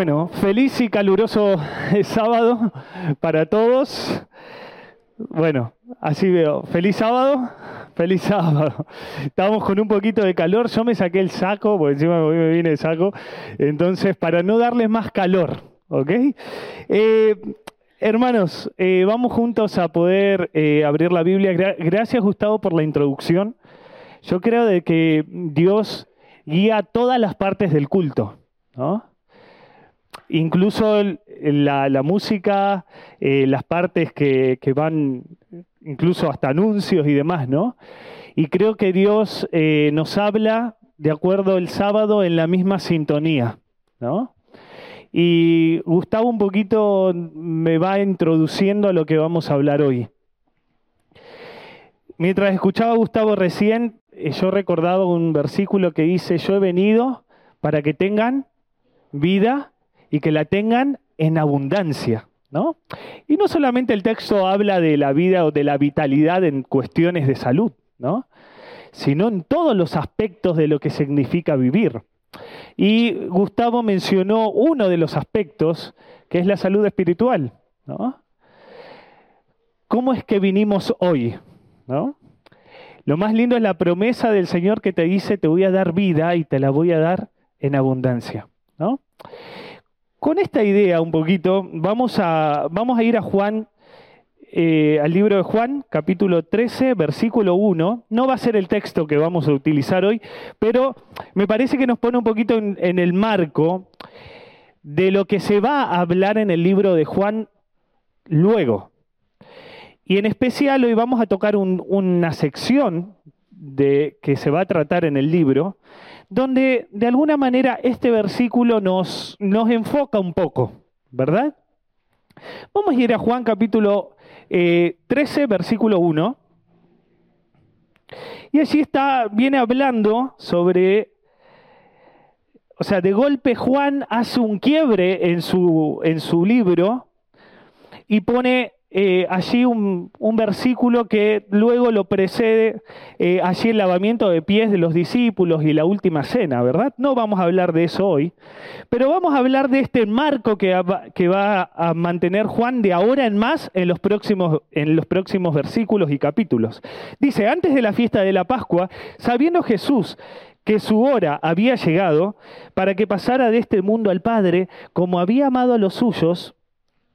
Bueno, feliz y caluroso sábado para todos. Bueno, así veo. Feliz sábado. Feliz sábado. Estamos con un poquito de calor. Yo me saqué el saco, porque encima me viene el saco. Entonces, para no darles más calor, ¿ok? Eh, hermanos, eh, vamos juntos a poder eh, abrir la Biblia. Gracias, Gustavo, por la introducción. Yo creo de que Dios guía todas las partes del culto, ¿no? Incluso la, música, eh, las partes que, van, incluso hasta anuncios y demás, ¿no? Y creo que Dios eh, nos habla de acuerdo el sábado en la misma sintonía, ¿no? Y Gustavo un poquito me va introduciendo a lo que vamos a hablar hoy. Mientras escuchaba a Gustavo recién, eh, yo recordaba un versículo que dice, yo he venido para que tengan vida y que la tengan en abundancia. ¿no? Y no solamente el texto habla de la vida o de la vitalidad en cuestiones de salud, ¿no? sino en todos los aspectos de lo que significa vivir. Y Gustavo mencionó uno de los aspectos, que es la salud espiritual. ¿no? ¿Cómo es que vinimos hoy? Lo más lindo es la promesa del Señor que te dice, te voy a dar vida y te la voy a dar en abundancia. ¿no? Con esta idea un poquito, vamos a, vamos a ir a Juan, eh, al libro de Juan, capítulo 13, versículo 1. No va a ser el texto que vamos a utilizar hoy, pero me parece que nos pone un poquito en, el marco de lo que se va a hablar en el libro de Juan luego. Y en especial hoy vamos a tocar una sección de, que se va a tratar en el libro, donde de alguna manera este versículo nos, nos enfoca un poco, ¿verdad? Vamos a ir a Juan capítulo 13, eh, versículo 1. Y allí está, viene hablando sobre, o sea, de golpe Juan hace un quiebre en su, en su libro y pone eh, allí un, versículo que luego lo precede, eh, allí el lavamiento de pies de los discípulos y la última cena, ¿verdad? No vamos a hablar de eso hoy, pero vamos a hablar de este marco que, que va a mantener Juan de ahora en más en los, próximos, en los próximos versículos y capítulos. Dice, antes de la fiesta de la Pascua, sabiendo Jesús que su hora había llegado para que pasara de este mundo al Padre, como había amado a los suyos,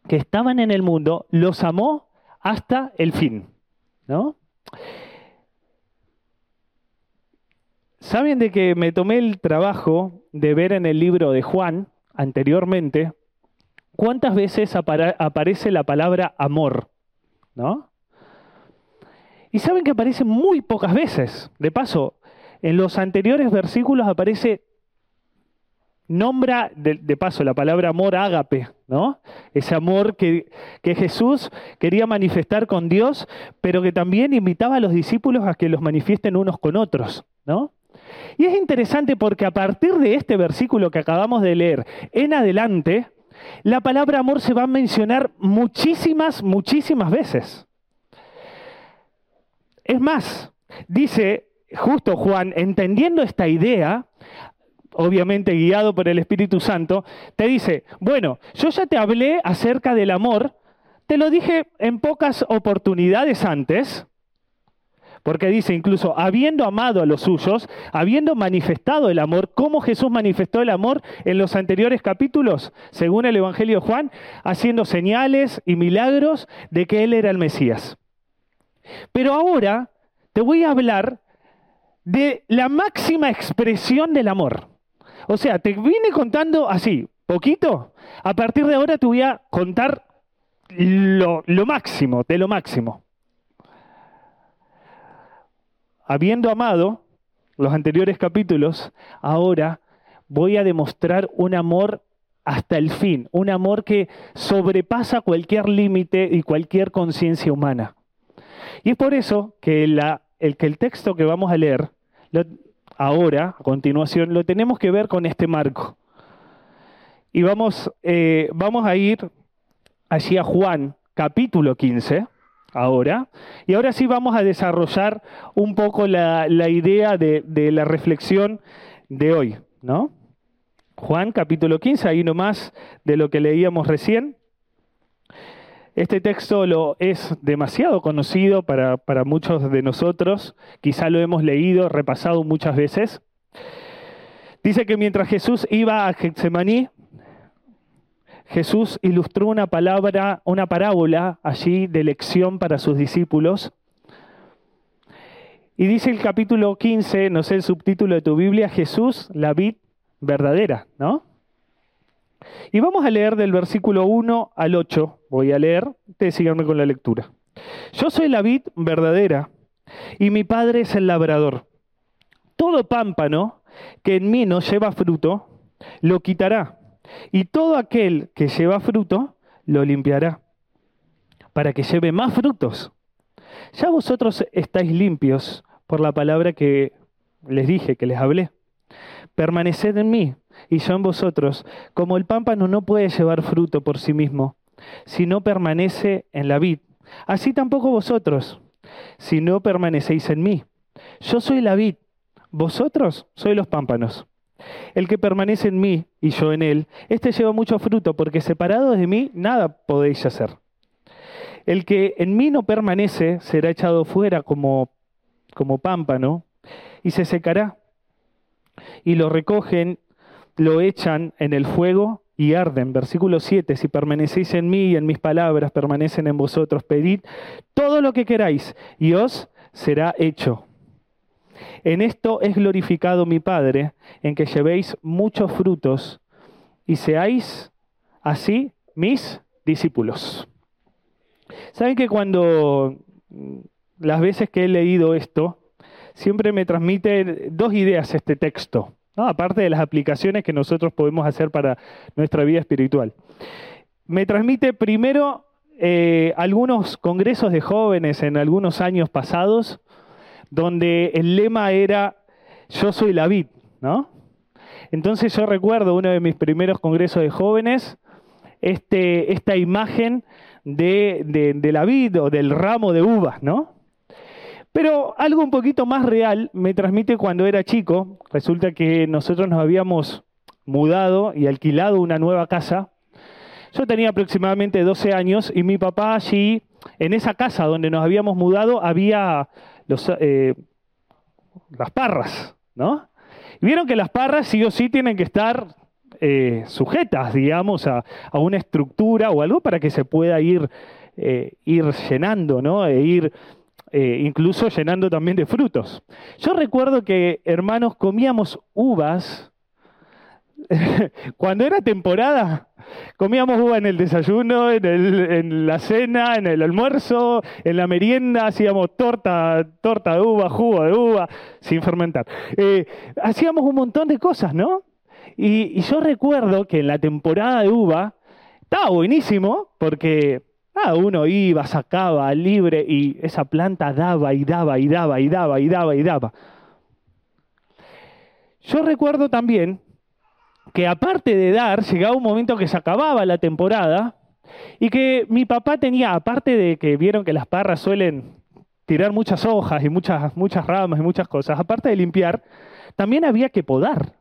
que estaban en el mundo, los amó hasta el fin. ¿No? ¿Saben de que me tomé el trabajo de ver en el libro de Juan anteriormente cuántas veces aparece la palabra amor? ¿No? Y saben que aparece muy pocas veces. De paso, en los anteriores versículos aparece nombra de, paso la palabra amor ágape, ¿no? Ese amor que, que, Jesús quería manifestar con Dios, pero que también invitaba a los discípulos a que los manifiesten unos con otros, ¿no? Y es interesante porque a partir de este versículo que acabamos de leer en adelante, la palabra amor se va a mencionar muchísimas, muchísimas veces. Es más, dice justo Juan, entendiendo esta idea, obviamente guiado por el Espíritu Santo, te dice, bueno, yo ya te hablé acerca del amor, te lo dije en pocas oportunidades antes, porque dice incluso, habiendo amado a los suyos, habiendo manifestado el amor, ¿cómo Jesús manifestó el amor en los anteriores capítulos, según el Evangelio de Juan, haciendo señales y milagros de que Él era el Mesías. Pero ahora te voy a hablar de la máxima expresión del amor. O sea, te vine contando así, poquito. A partir de ahora te voy a contar lo, máximo, de lo máximo. Habiendo amado los anteriores capítulos, ahora voy a demostrar un amor hasta el fin, un amor que sobrepasa cualquier límite y cualquier conciencia humana. Y es por eso que, el, que el texto que vamos a leer ahora, a continuación, lo tenemos que ver con este marco. Y vamos, eh, vamos a ir allí a Juan, capítulo 15, ahora. Y ahora sí vamos a desarrollar un poco la, idea de, de, la reflexión de hoy, ¿no? Juan capítulo 15, ahí nomás de lo que leíamos recién. Este texto lo es demasiado conocido para, para muchos de nosotros, quizá lo hemos leído, repasado muchas veces. Dice que mientras Jesús iba a Getsemaní, Jesús ilustró una palabra, una parábola allí de lección para sus discípulos. Y dice el capítulo 15, no sé el subtítulo de tu Biblia, Jesús, la vid verdadera, ¿no? Y vamos a leer del versículo 1 al 8. Voy a leer, ustedes con la lectura. Yo soy la vid verdadera y mi padre es el labrador. Todo pámpano que en mí no lleva fruto, lo quitará y todo aquel que lleva fruto lo limpiará, para que lleve más frutos. Ya vosotros estáis limpios por la palabra que les dije, que les hablé. Permaneced en mí y yo en vosotros, como el pámpano no puede llevar fruto por sí mismo, si no permanece en la vid. Así tampoco vosotros, si no permanecéis en mí. Yo soy la vid, vosotros sois los pámpanos. El que permanece en mí y yo en él, éste lleva mucho fruto, porque separado de mí nada podéis hacer. El que en mí no permanece será echado fuera como, como pámpano y se secará. Y lo recogen, lo echan en el fuego y arden. Versículo 7, si permanecéis en mí y en mis palabras permanecen en vosotros, pedid todo lo que queráis y os será hecho. En esto es glorificado mi Padre, en que llevéis muchos frutos y seáis así mis discípulos. Saben que cuando mm, las veces que he leído esto, siempre me transmite dos ideas este texto, aparte de las aplicaciones que nosotros podemos hacer para nuestra vida espiritual. Me transmite primero eh, algunos congresos de jóvenes en algunos años pasados, donde el lema era Yo soy la vid, ¿no? Entonces yo recuerdo uno de mis primeros congresos de jóvenes, este, esta imagen de, de, la vid o del ramo de uvas, ¿no? Pero algo un poquito más real me transmite cuando era chico. Resulta que nosotros nos habíamos mudado y alquilado una nueva casa. Yo tenía aproximadamente 12 años y mi papá allí, en esa casa donde nos habíamos mudado, había los, eh, las parras, ¿no? Y vieron que las parras sí o sí tienen que estar eh, sujetas, digamos, a, una estructura o algo para que se pueda ir, eh, ir llenando, ¿no? E ir incluso llenando también de frutos. Yo recuerdo que, hermanos, comíamos uvas cuando era temporada, comíamos uva en el desayuno, en, la cena, en el almuerzo, en la merienda, hacíamos torta, torta de uva, jugo de uva, sin fermentar. Eh, hacíamos un montón de cosas, ¿no? Y, yo recuerdo que en la temporada de uva estaba buenísimo porque uno iba, sacaba libre y esa planta daba y daba y daba y daba y daba y daba. Yo recuerdo también que aparte de dar, llegaba un momento que se acababa la temporada y que mi papá tenía, aparte de que vieron que las parras suelen tirar muchas hojas y muchas, muchas ramas y muchas cosas, aparte de limpiar, también había que podar.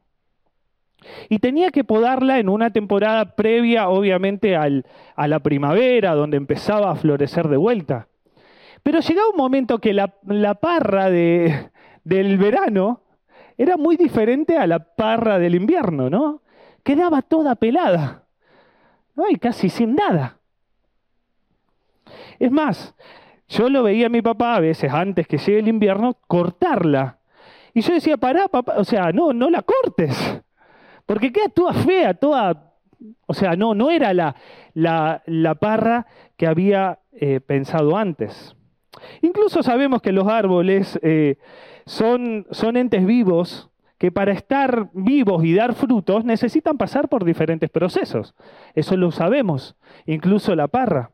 Y tenía que podarla en una temporada previa, obviamente, al, a la primavera, donde empezaba a florecer de vuelta. Pero llegaba un momento que la, la parra de, del verano era muy diferente a la parra del invierno, ¿no? Quedaba toda pelada, ¿no? Y casi sin nada. Es más, yo lo veía a mi papá a veces antes que llegue el invierno cortarla. Y yo decía, pará, papá, o sea, no, no la cortes. Porque queda toda fea, toda... O sea, no, no era la, la, la parra que había eh, pensado antes. Incluso sabemos que los árboles eh, son, son entes vivos que para estar vivos y dar frutos necesitan pasar por diferentes procesos. Eso lo sabemos, incluso la parra.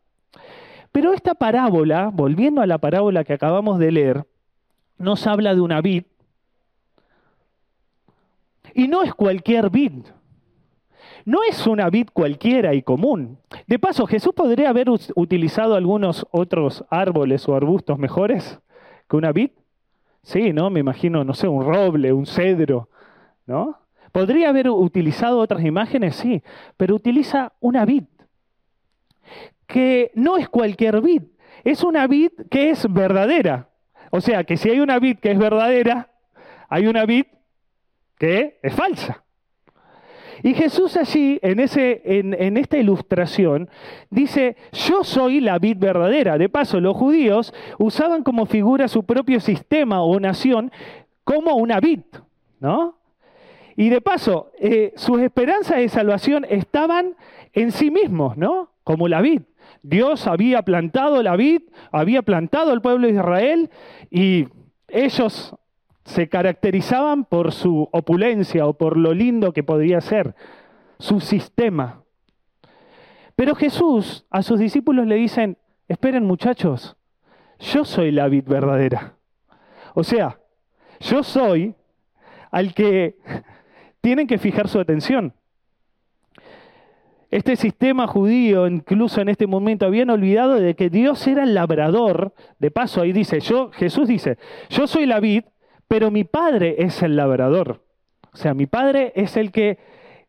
Pero esta parábola, volviendo a la parábola que acabamos de leer, nos habla de una vid. Y no es cualquier vid. No es una vid cualquiera y común. De paso, Jesús podría haber utilizado algunos otros árboles o arbustos mejores que una vid. Sí, ¿no? Me imagino, no sé, un roble, un cedro, ¿no? Podría haber utilizado otras imágenes, sí, pero utiliza una vid, que no es cualquier vid, es una vid que es verdadera. O sea, que si hay una vid que es verdadera, hay una vid que es falsa. Y Jesús allí, en, ese, en, esta ilustración, dice, yo soy la vid verdadera. De paso, los judíos usaban como figura su propio sistema o nación como una vid, ¿no? Y de paso, eh, sus esperanzas de salvación estaban en sí mismos, ¿no? Como la vid. Dios había plantado la vid, había plantado el pueblo de Israel y ellos se caracterizaban por su opulencia o por lo lindo que podría ser su sistema. Pero Jesús a sus discípulos le dicen, esperen muchachos, yo soy la vid verdadera. O sea, yo soy al que tienen que fijar su atención. Este sistema judío, incluso en este momento, habían olvidado de que Dios era el labrador. De paso, ahí dice, yo, Jesús dice, yo soy la vid, pero mi padre es el labrador. O sea, mi padre es el que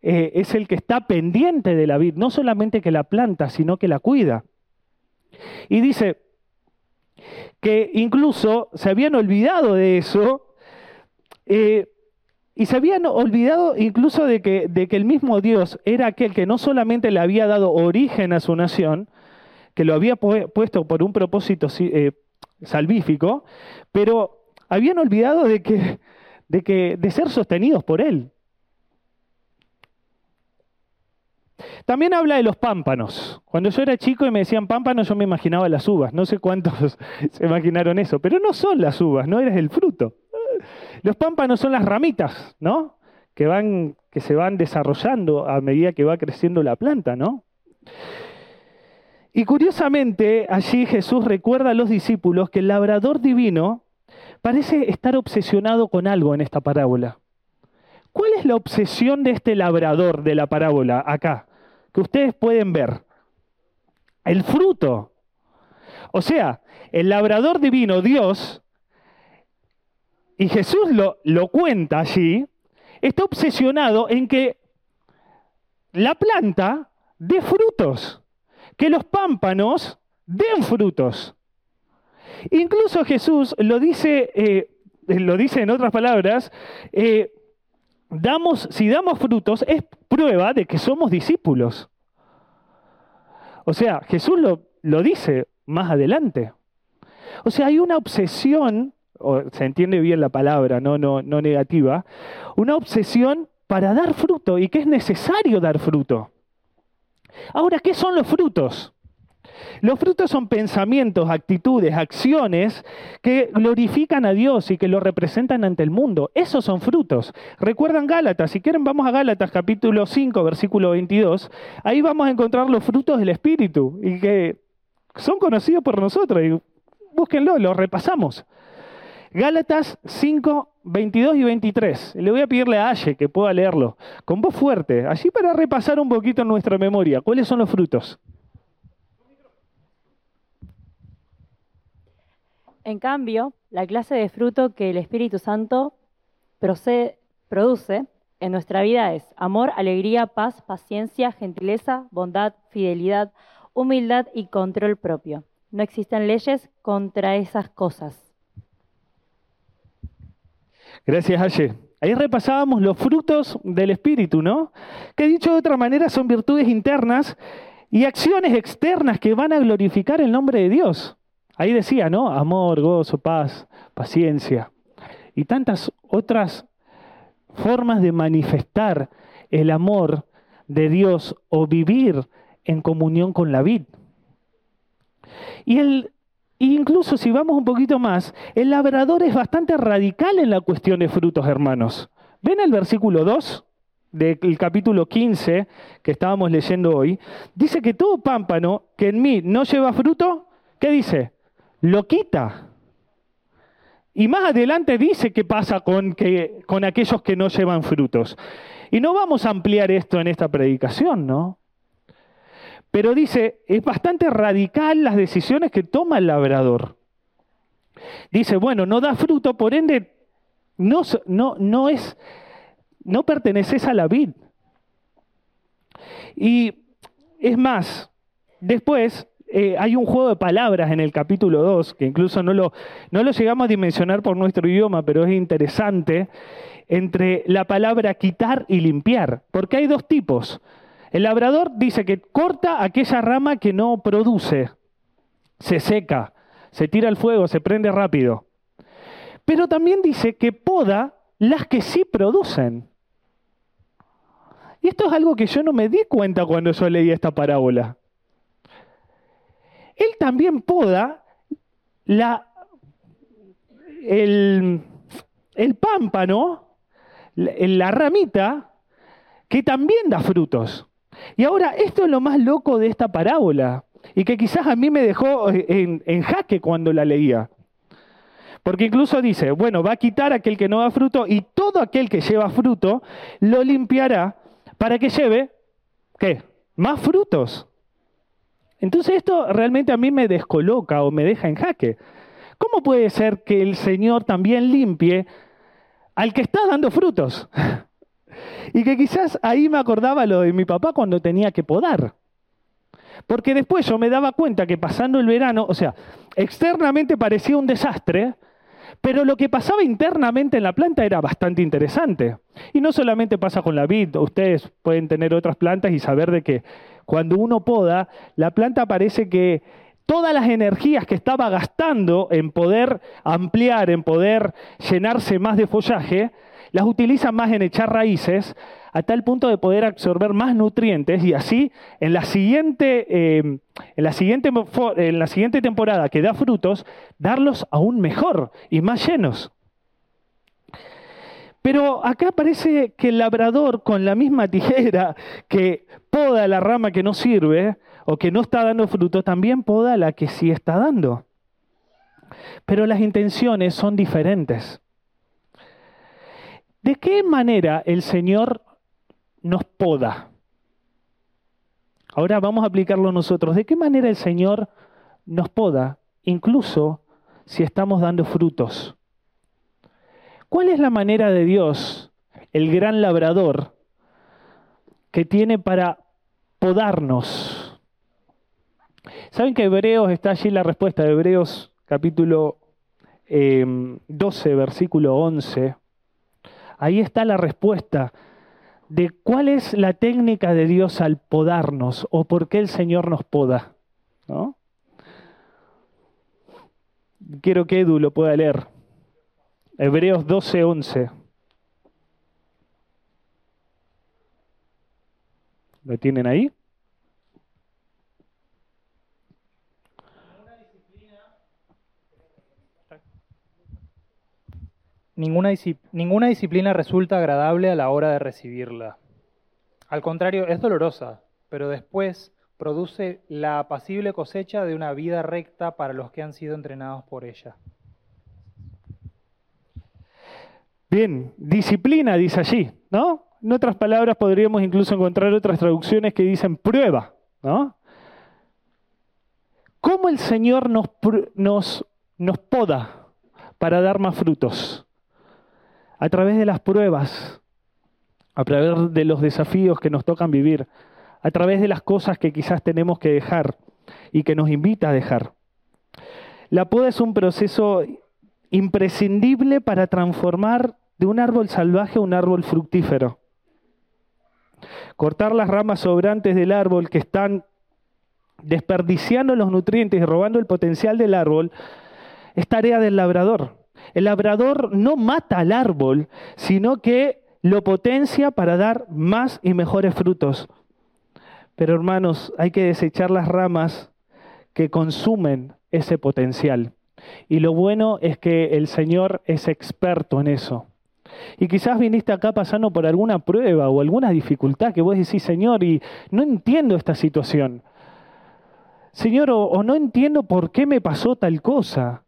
eh, es el que está pendiente de la vid, no solamente que la planta, sino que la cuida. Y dice que incluso se habían olvidado de eso eh, y se habían olvidado incluso de que, de que el mismo Dios era aquel que no solamente le había dado origen a su nación, que lo había puesto por un propósito eh, salvífico, pero habían olvidado de que, de que, de ser sostenidos por él. También habla de los pámpanos. Cuando yo era chico y me decían pámpanos, yo me imaginaba las uvas. No sé cuántos se imaginaron eso, pero no son las uvas, no eres el fruto. Los pámpanos son las ramitas, ¿no? Que, van, que se van desarrollando a medida que va creciendo la planta, ¿no? Y curiosamente, allí Jesús recuerda a los discípulos que el labrador divino parece estar obsesionado con algo en esta parábola. ¿Cuál es la obsesión de este labrador de la parábola acá? Que ustedes pueden ver. El fruto. O sea, el labrador divino, Dios, y Jesús lo, lo cuenta allí, está obsesionado en que la planta dé frutos, que los pámpanos den frutos. Incluso Jesús lo dice, eh, lo dice en otras palabras, eh, damos, si damos frutos es prueba de que somos discípulos. O sea, Jesús lo, lo dice más adelante. O sea, hay una obsesión, o se entiende bien la palabra, no, no, no negativa, una obsesión para dar fruto y que es necesario dar fruto. Ahora, ¿qué son los frutos? Los frutos son pensamientos, actitudes, acciones que glorifican a Dios y que lo representan ante el mundo. Esos son frutos. Recuerdan Gálatas, si quieren vamos a Gálatas capítulo 5, versículo 22. Ahí vamos a encontrar los frutos del Espíritu y que son conocidos por nosotros. Y búsquenlo, los repasamos. Gálatas 5, 22 y 23. Le voy a pedirle a Aye que pueda leerlo con voz fuerte, así para repasar un poquito en nuestra memoria. ¿Cuáles son los frutos? En cambio, la clase de fruto que el Espíritu Santo produce en nuestra vida es amor, alegría, paz, paciencia, gentileza, bondad, fidelidad, humildad y control propio. No existen leyes contra esas cosas. Gracias, Aye. Ahí repasábamos los frutos del Espíritu, ¿no? Que dicho de otra manera son virtudes internas y acciones externas que van a glorificar el nombre de Dios. Ahí decía, ¿no? Amor, gozo, paz, paciencia y tantas otras formas de manifestar el amor de Dios o vivir en comunión con la vid. Y el, incluso si vamos un poquito más, el labrador es bastante radical en la cuestión de frutos, hermanos. ¿Ven el versículo 2 del capítulo 15 que estábamos leyendo hoy? Dice que todo pámpano que en mí no lleva fruto, ¿qué dice? Lo quita. Y más adelante dice qué pasa con, que, con aquellos que no llevan frutos. Y no vamos a ampliar esto en esta predicación, ¿no? Pero dice, es bastante radical las decisiones que toma el labrador. Dice, bueno, no da fruto, por ende, no, no, no es, no perteneces a la vid. Y es más, después eh, hay un juego de palabras en el capítulo 2, que incluso no lo, no lo llegamos a dimensionar por nuestro idioma, pero es interesante, entre la palabra quitar y limpiar, porque hay dos tipos. El labrador dice que corta aquella rama que no produce, se seca, se tira al fuego, se prende rápido. Pero también dice que poda las que sí producen. Y esto es algo que yo no me di cuenta cuando yo leí esta parábola. Él también poda la, el, pámpano, la, ramita, que también da frutos. Y ahora, esto es lo más loco de esta parábola, y que quizás a mí me dejó en, en jaque cuando la leía. Porque incluso dice, bueno, va a quitar aquel que no da fruto y todo aquel que lleva fruto lo limpiará para que lleve, ¿qué? Más frutos. Entonces esto realmente a mí me descoloca o me deja en jaque. ¿Cómo puede ser que el Señor también limpie al que está dando frutos? y que quizás ahí me acordaba lo de mi papá cuando tenía que podar. Porque después yo me daba cuenta que pasando el verano, o sea, externamente parecía un desastre, pero lo que pasaba internamente en la planta era bastante interesante. Y no solamente pasa con la vid, ustedes pueden tener otras plantas y saber de que cuando uno poda, la planta parece que todas las energías que estaba gastando en poder ampliar, en poder llenarse más de follaje, las utiliza más en echar raíces, a tal punto de poder absorber más nutrientes y así en la siguiente, eh, en la siguiente, en la siguiente temporada que da frutos, darlos aún mejor y más llenos. Pero acá parece que el labrador con la misma tijera que poda la rama que no sirve o que no está dando fruto, también poda la que sí está dando. Pero las intenciones son diferentes. ¿De qué manera el Señor nos poda? Ahora vamos a aplicarlo nosotros. ¿De qué manera el Señor nos poda, incluso si estamos dando frutos? ¿Cuál es la manera de Dios, el gran labrador, que tiene para podarnos? ¿Saben que Hebreos está allí la respuesta Hebreos capítulo eh, 12, versículo 11? Ahí está la respuesta de cuál es la técnica de Dios al podarnos o por qué el Señor nos poda. Quiero que Edu lo pueda leer. Hebreos 12, 11. ¿Lo tienen ahí? Ninguna, disciplina resulta agradable a la hora de recibirla. Al contrario, es dolorosa, pero después produce la apacible cosecha de una vida recta para los que han sido entrenados por ella. Bien, disciplina dice allí, ¿no? En otras palabras podríamos incluso encontrar otras traducciones que dicen prueba, ¿no? ¿Cómo el Señor nos, nos, nos poda para dar más frutos? A través de las pruebas, a través de los desafíos que nos tocan vivir, a través de las cosas que quizás tenemos que dejar y que nos invita a dejar. La poda es un proceso imprescindible para transformar de un árbol salvaje a un árbol fructífero. Cortar las ramas sobrantes del árbol que están desperdiciando los nutrientes y robando el potencial del árbol es tarea del labrador. El labrador no mata al árbol, sino que lo potencia para dar más y mejores frutos. Pero hermanos, hay que desechar las ramas que consumen ese potencial. Y lo bueno es que el Señor es experto en eso. Y quizás viniste acá pasando por alguna prueba o alguna dificultad que vos decís, Señor, y no entiendo esta situación. Señor, o, o no entiendo por qué me pasó tal cosa.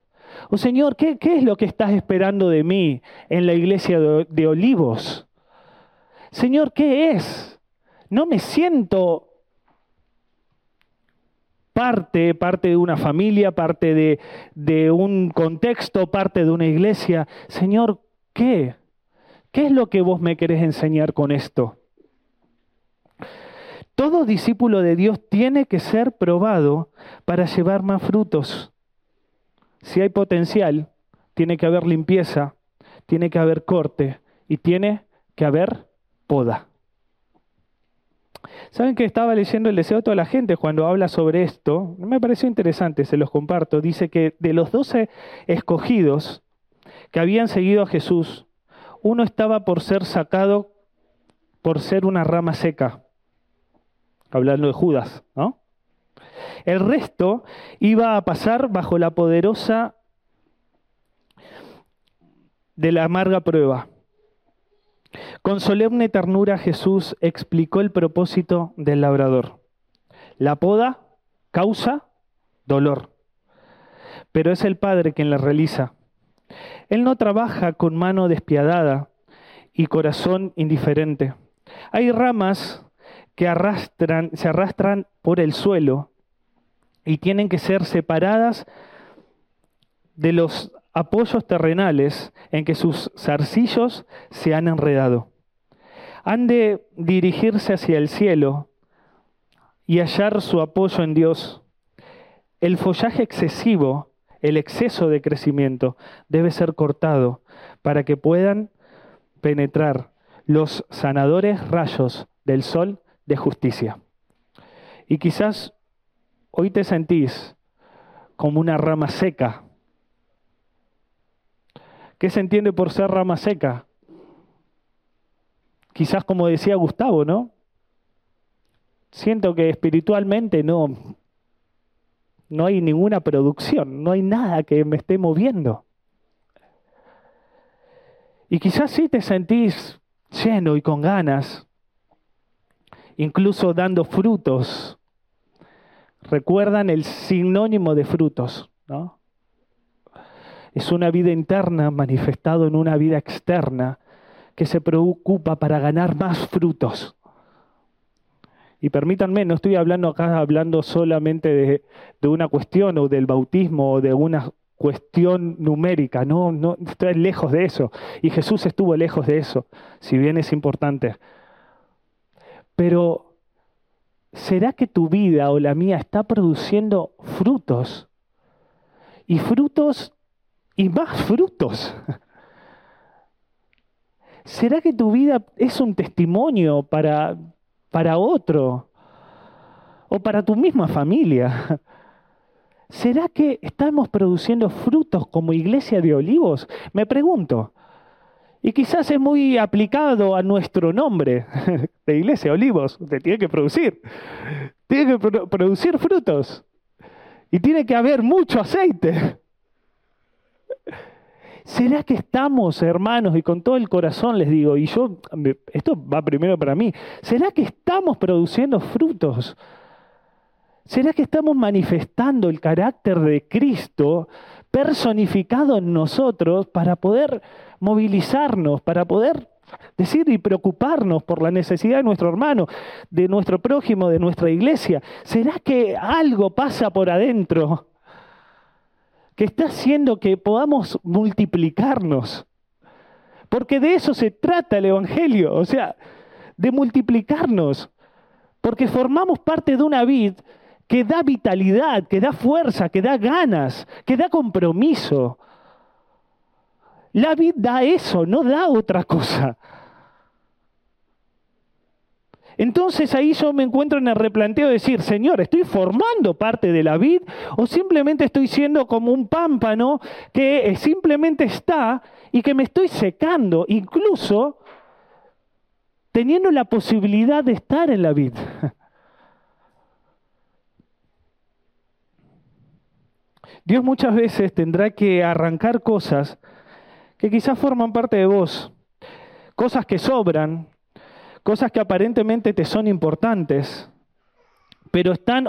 Oh Señor, ¿qué, ¿qué, es lo que estás esperando de mí en la iglesia de, Olivos? Señor, ¿qué es? No me siento parte, parte de una familia, parte de, de un contexto, parte de una iglesia. Señor, ¿qué? ¿Qué es lo que vos me querés enseñar con esto? Todo discípulo de Dios tiene que ser probado para llevar más frutos. Si hay potencial, tiene que haber limpieza, tiene que haber corte y tiene que haber poda. ¿Saben que estaba leyendo el deseo de toda la gente cuando habla sobre esto? Me pareció interesante, se los comparto. Dice que de los doce escogidos que habían seguido a Jesús, uno estaba por ser sacado por ser una rama seca. Hablando de Judas, ¿no? El resto iba a pasar bajo la poderosa de la amarga prueba. Con solemne ternura Jesús explicó el propósito del labrador. La poda causa dolor, pero es el Padre quien la realiza. Él no trabaja con mano despiadada y corazón indiferente. Hay ramas que arrastran, se arrastran por el suelo y tienen que ser separadas de los apoyos terrenales en que sus zarcillos se han enredado. Han de dirigirse hacia el cielo y hallar su apoyo en Dios. El follaje excesivo, el exceso de crecimiento, debe ser cortado para que puedan penetrar los sanadores rayos del sol de justicia. Y quizás hoy te sentís como una rama seca ¿Qué se entiende por ser rama seca? Quizás como decía Gustavo, ¿no? Siento que espiritualmente no, no hay ninguna producción, no hay nada que me esté moviendo. Y quizás sí te sentís lleno y con ganas, incluso dando frutos. Recuerdan el sinónimo de frutos, ¿no? Es una vida interna manifestado en una vida externa que se preocupa para ganar más frutos. Y permítanme, no estoy hablando acá hablando solamente de, de una cuestión o del bautismo o de una cuestión numérica, no, no, estoy lejos de eso. Y Jesús estuvo lejos de eso, si bien es importante. Pero, ¿será que tu vida o la mía está produciendo frutos? Y frutos y más frutos. ¿Será que tu vida es un testimonio para, para otro o para tu misma familia? ¿Será que estamos produciendo frutos como iglesia de olivos? Me pregunto. Y quizás es muy aplicado a nuestro nombre de iglesia olivos. Usted tiene que producir. Tiene que producir frutos. Y tiene que haber mucho aceite. ¿Será que estamos, hermanos, y con todo el corazón les digo, y yo, esto va primero para mí, ¿será que estamos produciendo frutos? ¿Será que estamos manifestando el carácter de Cristo personificado en nosotros para poder movilizarnos, para poder decir y preocuparnos por la necesidad de nuestro hermano, de nuestro prójimo, de nuestra iglesia? ¿Será que algo pasa por adentro? que está haciendo que podamos multiplicarnos. Porque de eso se trata el Evangelio, o sea, de multiplicarnos. Porque formamos parte de una vid que da vitalidad, que da fuerza, que da ganas, que da compromiso. La vid da eso, no da otra cosa. Entonces ahí yo me encuentro en el replanteo de decir, Señor, ¿estoy formando parte de la vid o simplemente estoy siendo como un pámpano que eh, simplemente está y que me estoy secando, incluso teniendo la posibilidad de estar en la vid? Dios muchas veces tendrá que arrancar cosas que quizás forman parte de vos, cosas que sobran, cosas que aparentemente te son importantes, pero están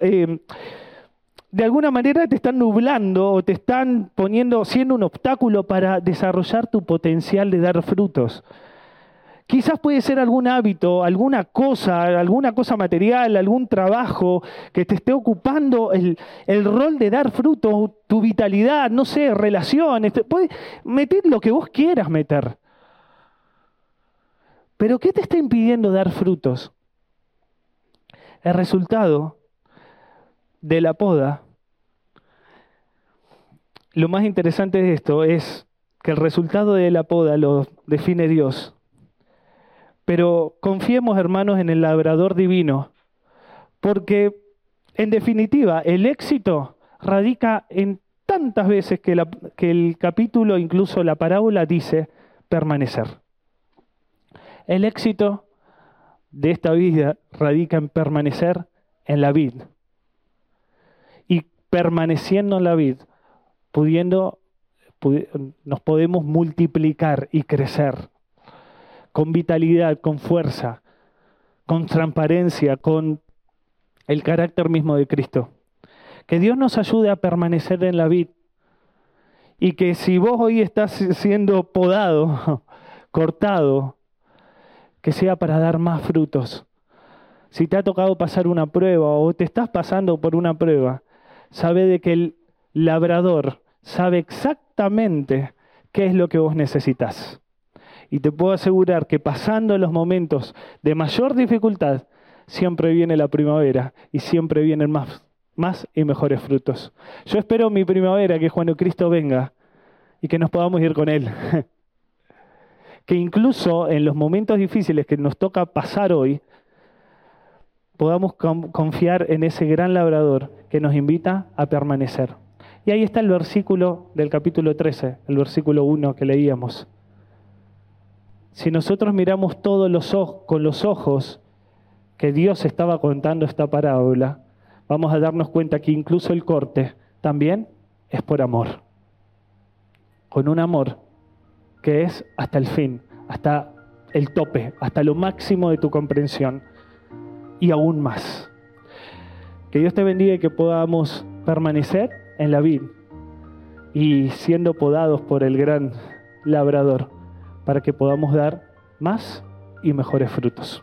eh, de alguna manera te están nublando o te están poniendo, siendo un obstáculo para desarrollar tu potencial de dar frutos. Quizás puede ser algún hábito, alguna cosa, alguna cosa material, algún trabajo que te esté ocupando el, el rol de dar frutos. tu vitalidad, no sé, relaciones, puedes meter lo que vos quieras meter. Pero ¿qué te está impidiendo dar frutos? El resultado de la poda, lo más interesante de esto es que el resultado de la poda lo define Dios. Pero confiemos, hermanos, en el labrador divino, porque en definitiva el éxito radica en tantas veces que, el capítulo, incluso la parábola, dice permanecer. El éxito de esta vida radica en permanecer en la vid. Y permaneciendo en la vid, pudiendo, nos podemos multiplicar y crecer con vitalidad, con fuerza, con transparencia, con el carácter mismo de Cristo. Que Dios nos ayude a permanecer en la vid. Y que si vos hoy estás siendo podado, cortado, que sea para dar más frutos. Si te ha tocado pasar una prueba o te estás pasando por una prueba, sabe de que el labrador sabe exactamente qué es lo que vos necesitas. Y te puedo asegurar que pasando los momentos de mayor dificultad, siempre viene la primavera y siempre vienen más, más y mejores frutos. Yo espero mi primavera que Juan Cristo venga y que nos podamos ir con Él. que incluso en los momentos difíciles que nos toca pasar hoy, podamos confiar en ese gran labrador que nos invita a permanecer. Y ahí está el versículo del capítulo 13, el versículo 1 que leíamos. Si nosotros miramos todos los ojos, con los ojos que Dios estaba contando esta parábola, vamos a darnos cuenta que incluso el corte también es por amor. Con un amor que es hasta el fin, hasta el tope, hasta lo máximo de tu comprensión y aún más. Que Dios te bendiga y que podamos permanecer en la vid y siendo podados por el gran labrador para que podamos dar más y mejores frutos.